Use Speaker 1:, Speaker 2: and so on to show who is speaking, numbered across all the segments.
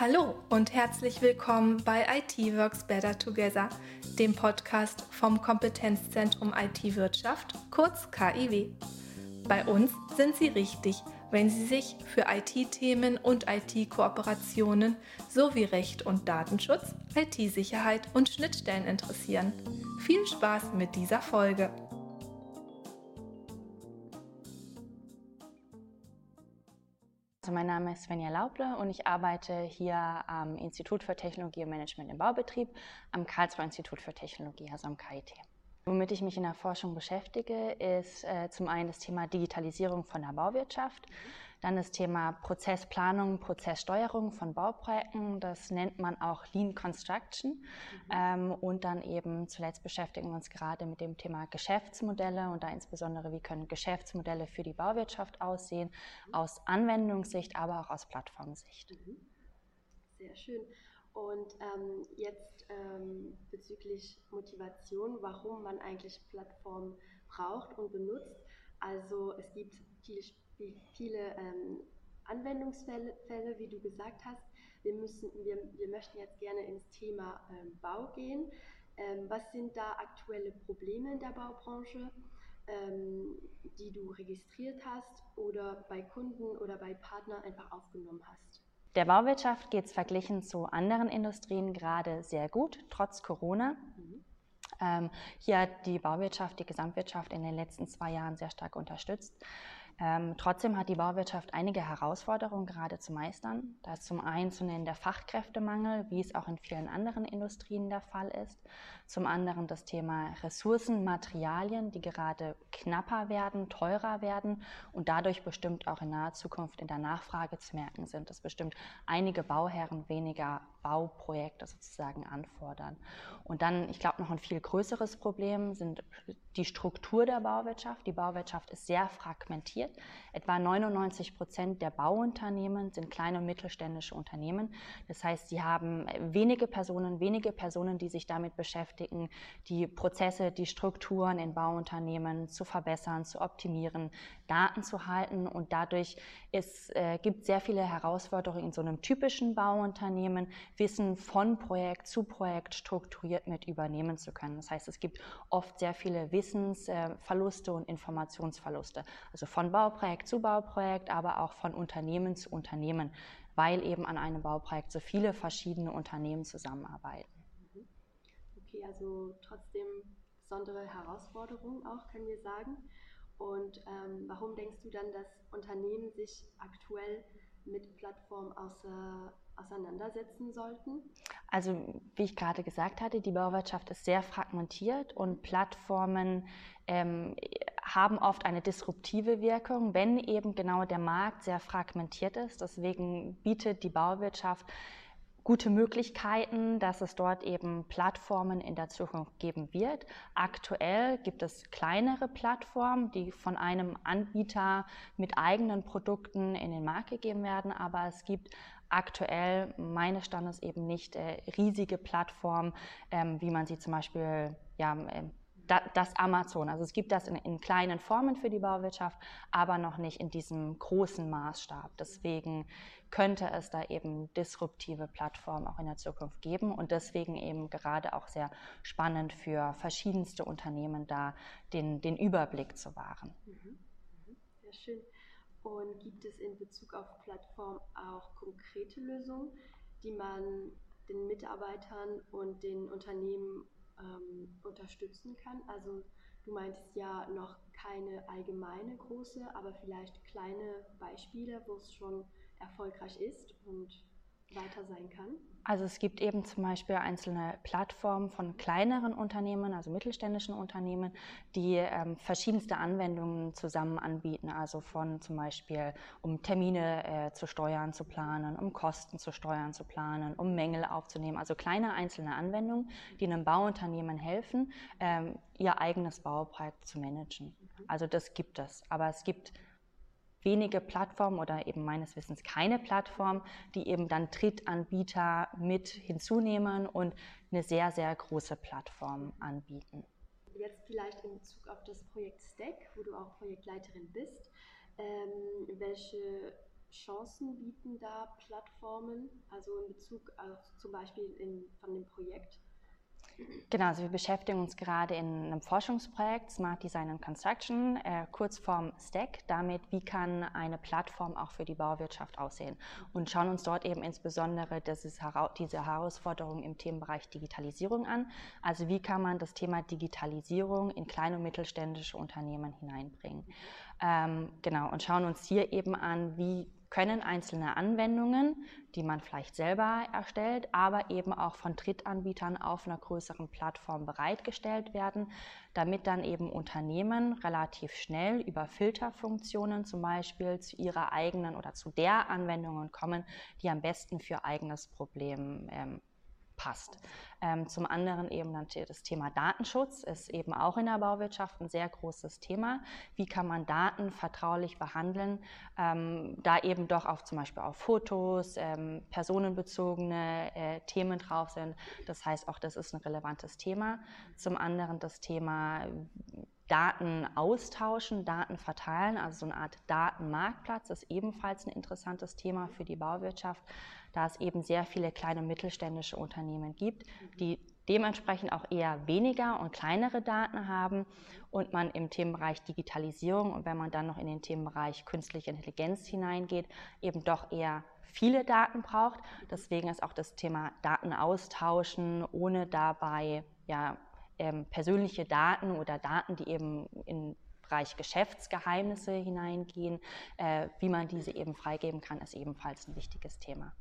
Speaker 1: Hallo und herzlich willkommen bei IT Works Better Together, dem Podcast vom Kompetenzzentrum IT Wirtschaft, kurz KIW. Bei uns sind Sie richtig, wenn Sie sich für IT-Themen und IT-Kooperationen sowie Recht und Datenschutz, IT-Sicherheit und Schnittstellen interessieren. Viel Spaß mit dieser Folge!
Speaker 2: Also mein Name ist Svenja Lauble und ich arbeite hier am Institut für Technologie und Management im Baubetrieb, am Karlsruher Institut für Technologie, also am KIT. Womit ich mich in der Forschung beschäftige, ist äh, zum einen das Thema Digitalisierung von der Bauwirtschaft, dann das Thema Prozessplanung, Prozesssteuerung von Bauprojekten, das nennt man auch Lean Construction. Mhm. Ähm, und dann eben zuletzt beschäftigen wir uns gerade mit dem Thema Geschäftsmodelle und da insbesondere, wie können Geschäftsmodelle für die Bauwirtschaft aussehen, mhm. aus Anwendungssicht, aber auch aus Plattformsicht.
Speaker 3: Mhm. Sehr schön. Und ähm, jetzt ähm, bezüglich Motivation, warum man eigentlich Plattformen braucht und benutzt. Also es gibt viele, viele ähm, Anwendungsfälle, Fälle, wie du gesagt hast. Wir, müssen, wir, wir möchten jetzt gerne ins Thema ähm, Bau gehen. Ähm, was sind da aktuelle Probleme in der Baubranche, ähm, die du registriert hast oder bei Kunden oder bei Partnern einfach aufgenommen hast?
Speaker 2: Der Bauwirtschaft geht es verglichen zu anderen Industrien gerade sehr gut, trotz Corona. Mhm. Ähm, hier hat die Bauwirtschaft, die Gesamtwirtschaft in den letzten zwei Jahren sehr stark unterstützt. Ähm, trotzdem hat die Bauwirtschaft einige Herausforderungen gerade zu meistern. Da ist zum einen zu nennen der Fachkräftemangel, wie es auch in vielen anderen Industrien der Fall ist. Zum anderen das Thema Ressourcen, Materialien, die gerade knapper werden, teurer werden und dadurch bestimmt auch in naher Zukunft in der Nachfrage zu merken sind, dass bestimmt einige Bauherren weniger Bauprojekte sozusagen anfordern. Und dann, ich glaube, noch ein viel größeres Problem sind die Struktur der Bauwirtschaft. Die Bauwirtschaft ist sehr fragmentiert. Etwa 99 Prozent der Bauunternehmen sind kleine und mittelständische Unternehmen. Das heißt, sie haben wenige Personen, wenige Personen, die sich damit beschäftigen, die Prozesse, die Strukturen in Bauunternehmen zu verbessern, zu optimieren, Daten zu halten. Und dadurch es äh, gibt sehr viele Herausforderungen in so einem typischen Bauunternehmen, Wissen von Projekt zu Projekt strukturiert mit übernehmen zu können. Das heißt, es gibt oft sehr viele Wissensverluste und Informationsverluste. Also von Bauprojekt zu Bauprojekt, aber auch von Unternehmen zu Unternehmen, weil eben an einem Bauprojekt so viele verschiedene Unternehmen zusammenarbeiten.
Speaker 3: Mhm. Okay, also trotzdem besondere Herausforderungen auch, können wir sagen. Und ähm, warum denkst du dann, dass Unternehmen sich aktuell mit Plattformen außer, auseinandersetzen sollten?
Speaker 2: Also wie ich gerade gesagt hatte, die Bauwirtschaft ist sehr fragmentiert und Plattformen ähm, haben oft eine disruptive Wirkung, wenn eben genau der Markt sehr fragmentiert ist. Deswegen bietet die Bauwirtschaft gute Möglichkeiten, dass es dort eben Plattformen in der Zukunft geben wird. Aktuell gibt es kleinere Plattformen, die von einem Anbieter mit eigenen Produkten in den Markt gegeben werden, aber es gibt aktuell meines Standes eben nicht äh, riesige Plattformen, ähm, wie man sie zum Beispiel ja, ähm, das Amazon. Also es gibt das in, in, kleinen Formen für die Bauwirtschaft, aber noch nicht in diesem großen Maßstab. Deswegen könnte es da eben disruptive Plattformen auch in der Zukunft geben und deswegen eben gerade auch sehr spannend für verschiedenste Unternehmen da den, den Überblick zu wahren.
Speaker 3: Mhm. Mhm. Sehr schön. Und gibt es in Bezug auf Plattformen auch konkrete Lösungen, die man den Mitarbeitern und den Unternehmen ähm, unterstützen kann. Also du meintest ja noch keine allgemeine große, aber vielleicht kleine Beispiele, wo es schon erfolgreich ist und weiter sein kann?
Speaker 2: Also es gibt eben zum Beispiel einzelne Plattformen von kleineren Unternehmen, also mittelständischen Unternehmen, die ähm, verschiedenste Anwendungen zusammen anbieten. Also von zum Beispiel, um Termine äh, zu steuern, zu planen, um Kosten zu steuern, zu planen, um Mängel aufzunehmen. Also kleine einzelne Anwendungen, die einem Bauunternehmen helfen, ähm, ihr eigenes Bauprojekt zu managen. Also das gibt es. Aber es gibt wenige Plattformen oder eben meines Wissens keine Plattform, die eben dann Drittanbieter mit hinzunehmen und eine sehr, sehr große Plattform anbieten.
Speaker 3: Jetzt vielleicht in Bezug auf das Projekt Stack, wo du auch Projektleiterin bist. Ähm, welche Chancen bieten da Plattformen, also in Bezug auf zum Beispiel in, von dem Projekt?
Speaker 2: Genau, also wir beschäftigen uns gerade in einem Forschungsprojekt Smart Design and Construction, äh, Kurzform STACK, damit, wie kann eine Plattform auch für die Bauwirtschaft aussehen und schauen uns dort eben insbesondere dieses, diese Herausforderung im Themenbereich Digitalisierung an. Also wie kann man das Thema Digitalisierung in kleine und mittelständische Unternehmen hineinbringen. Ähm, genau, und schauen uns hier eben an, wie können einzelne Anwendungen, die man vielleicht selber erstellt, aber eben auch von Drittanbietern auf einer größeren Plattform bereitgestellt werden, damit dann eben Unternehmen relativ schnell über Filterfunktionen zum Beispiel zu ihrer eigenen oder zu der Anwendungen kommen, die am besten für eigenes Problem ähm, passt. Ähm, zum anderen eben das Thema Datenschutz ist eben auch in der Bauwirtschaft ein sehr großes Thema. Wie kann man Daten vertraulich behandeln, ähm, da eben doch auf zum Beispiel auf Fotos, ähm, personenbezogene äh, Themen drauf sind. Das heißt, auch das ist ein relevantes Thema. Zum anderen das Thema Daten austauschen, Daten verteilen, also so eine Art Datenmarktplatz ist ebenfalls ein interessantes Thema für die Bauwirtschaft da es eben sehr viele kleine mittelständische Unternehmen gibt, die dementsprechend auch eher weniger und kleinere Daten haben und man im Themenbereich Digitalisierung und wenn man dann noch in den Themenbereich künstliche Intelligenz hineingeht, eben doch eher viele Daten braucht. Deswegen ist auch das Thema Daten austauschen, ohne dabei ja, ähm, persönliche Daten oder Daten, die eben in Bereich Geschäftsgeheimnisse hineingehen, äh, wie man diese eben freigeben kann, ist ebenfalls ein wichtiges Thema.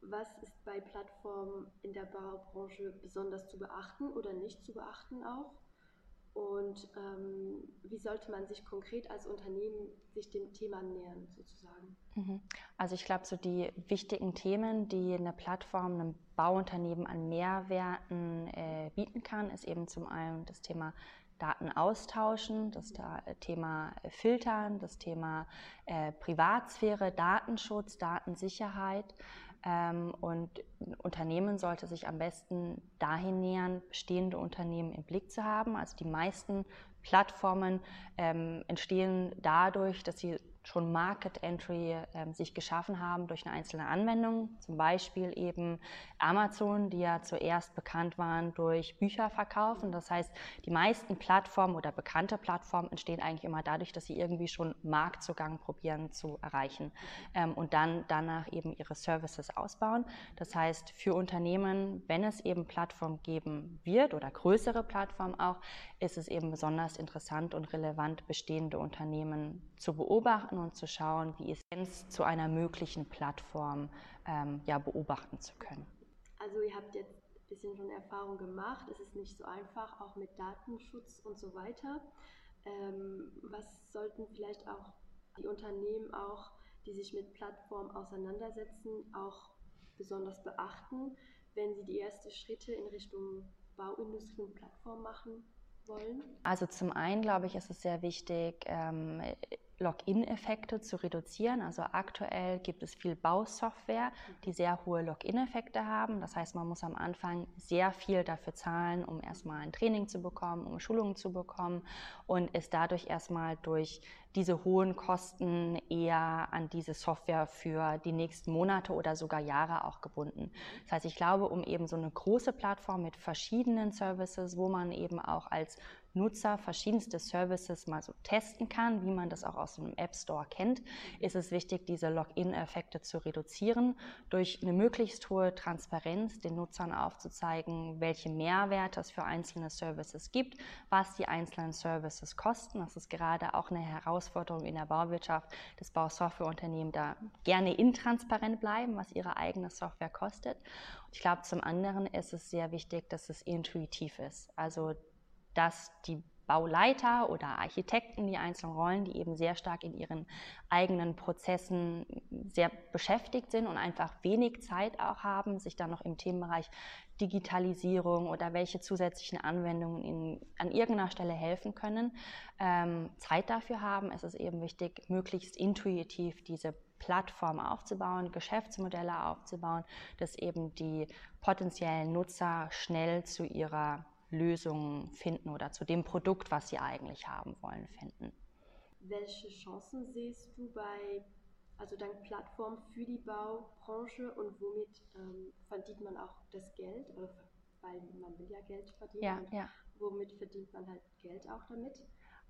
Speaker 3: Was ist bei Plattformen in der Baubranche besonders zu beachten oder nicht zu beachten auch? Und ähm, wie sollte man sich konkret als Unternehmen sich dem Thema nähern, sozusagen?
Speaker 2: Mhm. Also ich glaube, so die wichtigen Themen, die eine Plattform einem Bauunternehmen an Mehrwerten äh, bieten kann, ist eben zum einen das Thema Daten austauschen, das Thema Filtern, das Thema äh, Privatsphäre, Datenschutz, Datensicherheit. Ähm, und ein Unternehmen sollte sich am besten dahin nähern, bestehende Unternehmen im Blick zu haben. Also die meisten Plattformen ähm, entstehen dadurch, dass sie schon Market Entry ähm, sich geschaffen haben durch eine einzelne Anwendung, zum Beispiel eben Amazon, die ja zuerst bekannt waren durch Bücherverkaufen. Das heißt, die meisten Plattformen oder bekannte Plattformen entstehen eigentlich immer dadurch, dass sie irgendwie schon Marktzugang probieren zu erreichen ähm, und dann danach eben ihre Services ausbauen. Das heißt, für Unternehmen, wenn es eben Plattformen geben wird oder größere Plattformen auch, ist es eben besonders interessant und relevant, bestehende Unternehmen zu beobachten und zu schauen, wie es zu einer möglichen Plattform ähm, ja, beobachten zu können.
Speaker 3: Also ihr habt jetzt ein bisschen schon Erfahrung gemacht. Es ist nicht so einfach, auch mit Datenschutz und so weiter. Ähm, was sollten vielleicht auch die Unternehmen auch, die sich mit Plattformen auseinandersetzen, auch besonders beachten, wenn sie die ersten Schritte in Richtung Bauindustrie und Plattform machen wollen?
Speaker 2: Also zum einen glaube ich, ist es sehr wichtig, ähm, Login-Effekte zu reduzieren. Also aktuell gibt es viel Bausoftware, die sehr hohe Login-Effekte haben. Das heißt, man muss am Anfang sehr viel dafür zahlen, um erstmal ein Training zu bekommen, um Schulungen zu bekommen und ist dadurch erstmal durch diese hohen Kosten eher an diese Software für die nächsten Monate oder sogar Jahre auch gebunden. Das heißt, ich glaube, um eben so eine große Plattform mit verschiedenen Services, wo man eben auch als Nutzer verschiedenste Services mal so testen kann, wie man das auch aus einem App Store kennt, ist es wichtig, diese Login-Effekte zu reduzieren, durch eine möglichst hohe Transparenz den Nutzern aufzuzeigen, welche Mehrwerte es für einzelne Services gibt, was die einzelnen Services kosten. Das ist gerade auch eine Herausforderung in der Bauwirtschaft, dass Bausoftwareunternehmen da gerne intransparent bleiben, was ihre eigene Software kostet. ich glaube, zum anderen ist es sehr wichtig, dass es intuitiv ist. Also dass die Bauleiter oder Architekten, die einzelnen Rollen, die eben sehr stark in ihren eigenen Prozessen sehr beschäftigt sind und einfach wenig Zeit auch haben, sich dann noch im Themenbereich Digitalisierung oder welche zusätzlichen Anwendungen ihnen an irgendeiner Stelle helfen können, ähm, Zeit dafür haben. Es ist eben wichtig, möglichst intuitiv diese Plattform aufzubauen, Geschäftsmodelle aufzubauen, dass eben die potenziellen Nutzer schnell zu ihrer Lösungen finden oder zu dem Produkt, was sie eigentlich haben wollen, finden.
Speaker 3: Welche Chancen siehst du bei also dank Plattform für die Baubranche und womit ähm, verdient man auch das Geld, oder, weil man will ja Geld verdienen.
Speaker 2: Ja, ja.
Speaker 3: Womit verdient man halt Geld auch damit?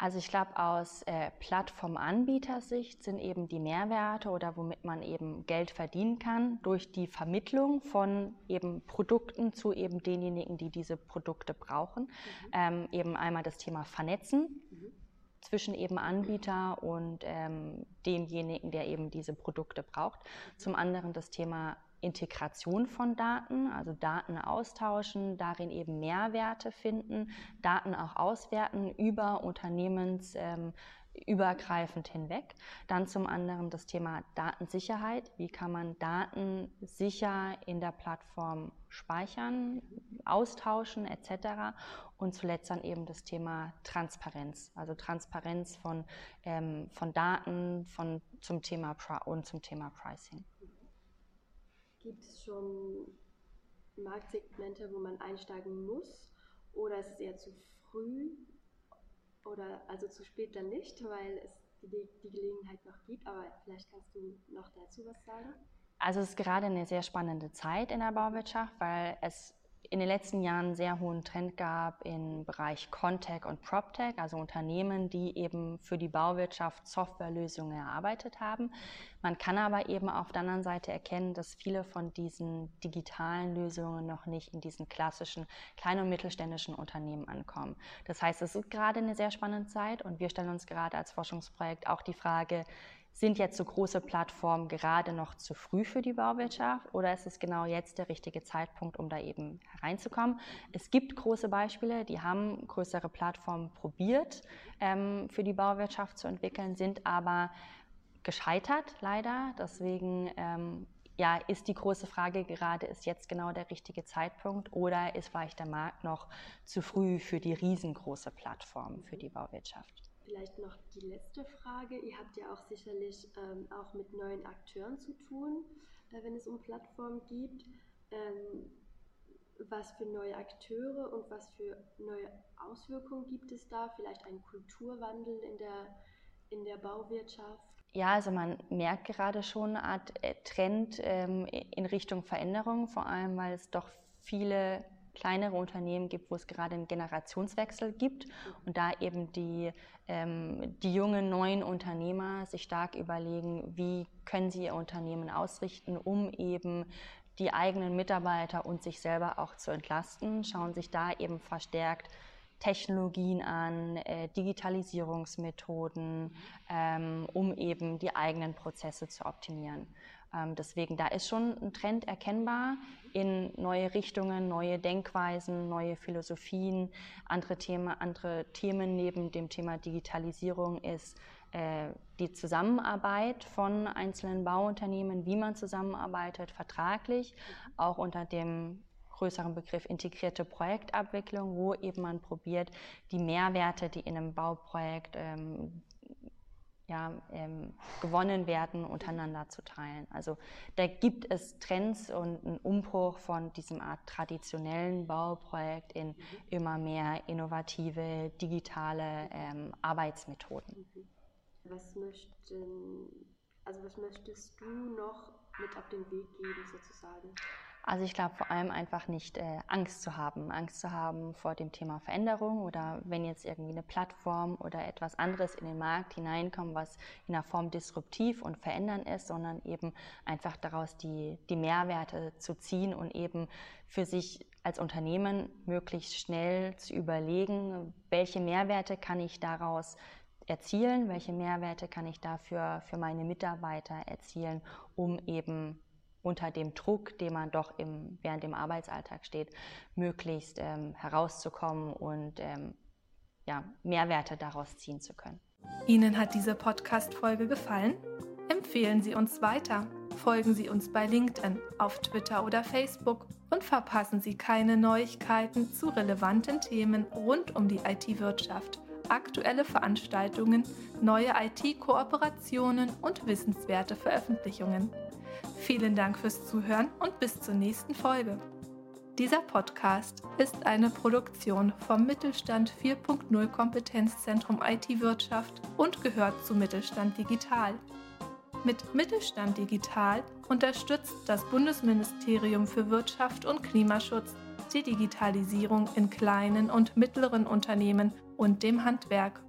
Speaker 2: Also ich glaube, aus äh, Plattformanbietersicht sind eben die Mehrwerte oder womit man eben Geld verdienen kann durch die Vermittlung von eben Produkten zu eben denjenigen, die diese Produkte brauchen. Mhm. Ähm, eben einmal das Thema Vernetzen. Mhm zwischen eben Anbieter und ähm, demjenigen, der eben diese Produkte braucht. Zum anderen das Thema Integration von Daten, also Daten austauschen, darin eben Mehrwerte finden, Daten auch auswerten über Unternehmens, übergreifend hinweg. Dann zum anderen das Thema Datensicherheit. Wie kann man Daten sicher in der Plattform speichern, austauschen etc. Und zuletzt dann eben das Thema Transparenz, also Transparenz von, ähm, von Daten von, zum Thema und zum Thema Pricing.
Speaker 3: Gibt es schon Marktsegmente, wo man einsteigen muss? Oder ist es eher zu früh? Oder also zu spät dann nicht, weil es die, die Gelegenheit noch gibt? Aber vielleicht kannst du noch dazu was sagen?
Speaker 2: Also es ist gerade eine sehr spannende Zeit in der Bauwirtschaft, weil es in den letzten Jahren einen sehr hohen Trend gab im Bereich Contech und PropTech, also Unternehmen, die eben für die Bauwirtschaft Softwarelösungen erarbeitet haben. Man kann aber eben auf der anderen Seite erkennen, dass viele von diesen digitalen Lösungen noch nicht in diesen klassischen kleinen und mittelständischen Unternehmen ankommen. Das heißt, es ist gerade eine sehr spannende Zeit und wir stellen uns gerade als Forschungsprojekt auch die Frage, sind jetzt so große Plattformen gerade noch zu früh für die Bauwirtschaft oder ist es genau jetzt der richtige Zeitpunkt, um da eben hereinzukommen? Es gibt große Beispiele, die haben größere Plattformen probiert, ähm, für die Bauwirtschaft zu entwickeln, sind aber gescheitert leider. Deswegen ähm, ja, ist die große Frage gerade, ist jetzt genau der richtige Zeitpunkt oder ist vielleicht der Markt noch zu früh für die riesengroße Plattform für die Bauwirtschaft?
Speaker 3: Vielleicht noch die letzte Frage. Ihr habt ja auch sicherlich ähm, auch mit neuen Akteuren zu tun, äh, wenn es um Plattformen geht. Ähm, was für neue Akteure und was für neue Auswirkungen gibt es da? Vielleicht ein Kulturwandel in der, in der Bauwirtschaft?
Speaker 2: Ja, also man merkt gerade schon eine Art äh, Trend ähm, in Richtung Veränderung, vor allem weil es doch viele kleinere Unternehmen gibt, wo es gerade einen Generationswechsel gibt und da eben die, ähm, die jungen neuen Unternehmer sich stark überlegen, wie können sie ihr Unternehmen ausrichten, um eben die eigenen Mitarbeiter und sich selber auch zu entlasten, schauen sich da eben verstärkt Technologien an, äh, Digitalisierungsmethoden, ähm, um eben die eigenen Prozesse zu optimieren. Ähm, deswegen, da ist schon ein Trend erkennbar in neue Richtungen, neue Denkweisen, neue Philosophien. Andere, Thema, andere Themen neben dem Thema Digitalisierung ist äh, die Zusammenarbeit von einzelnen Bauunternehmen, wie man zusammenarbeitet, vertraglich, auch unter dem größeren Begriff integrierte Projektabwicklung, wo eben man probiert, die Mehrwerte, die in einem Bauprojekt ähm, ja, ähm, gewonnen werden, untereinander zu teilen. Also da gibt es Trends und einen Umbruch von diesem Art traditionellen Bauprojekt in immer mehr innovative, digitale ähm, Arbeitsmethoden.
Speaker 3: Was, möchten, also was möchtest du noch mit auf den Weg geben sozusagen?
Speaker 2: Also ich glaube vor allem einfach nicht äh, Angst zu haben, Angst zu haben vor dem Thema Veränderung oder wenn jetzt irgendwie eine Plattform oder etwas anderes in den Markt hineinkommt, was in der Form disruptiv und verändern ist, sondern eben einfach daraus die, die Mehrwerte zu ziehen und eben für sich als Unternehmen möglichst schnell zu überlegen, welche Mehrwerte kann ich daraus erzielen, welche Mehrwerte kann ich dafür für meine Mitarbeiter erzielen, um eben unter dem Druck, den man doch im, während dem Arbeitsalltag steht, möglichst ähm, herauszukommen und ähm, ja, Mehrwerte daraus ziehen zu können.
Speaker 1: Ihnen hat diese Podcast-Folge gefallen? Empfehlen Sie uns weiter, folgen Sie uns bei LinkedIn, auf Twitter oder Facebook und verpassen Sie keine Neuigkeiten zu relevanten Themen rund um die IT-Wirtschaft, aktuelle Veranstaltungen, neue IT-Kooperationen und wissenswerte Veröffentlichungen. Vielen Dank fürs Zuhören und bis zur nächsten Folge. Dieser Podcast ist eine Produktion vom Mittelstand 4.0 Kompetenzzentrum IT-Wirtschaft und gehört zu Mittelstand Digital. Mit Mittelstand Digital unterstützt das Bundesministerium für Wirtschaft und Klimaschutz die Digitalisierung in kleinen und mittleren Unternehmen und dem Handwerk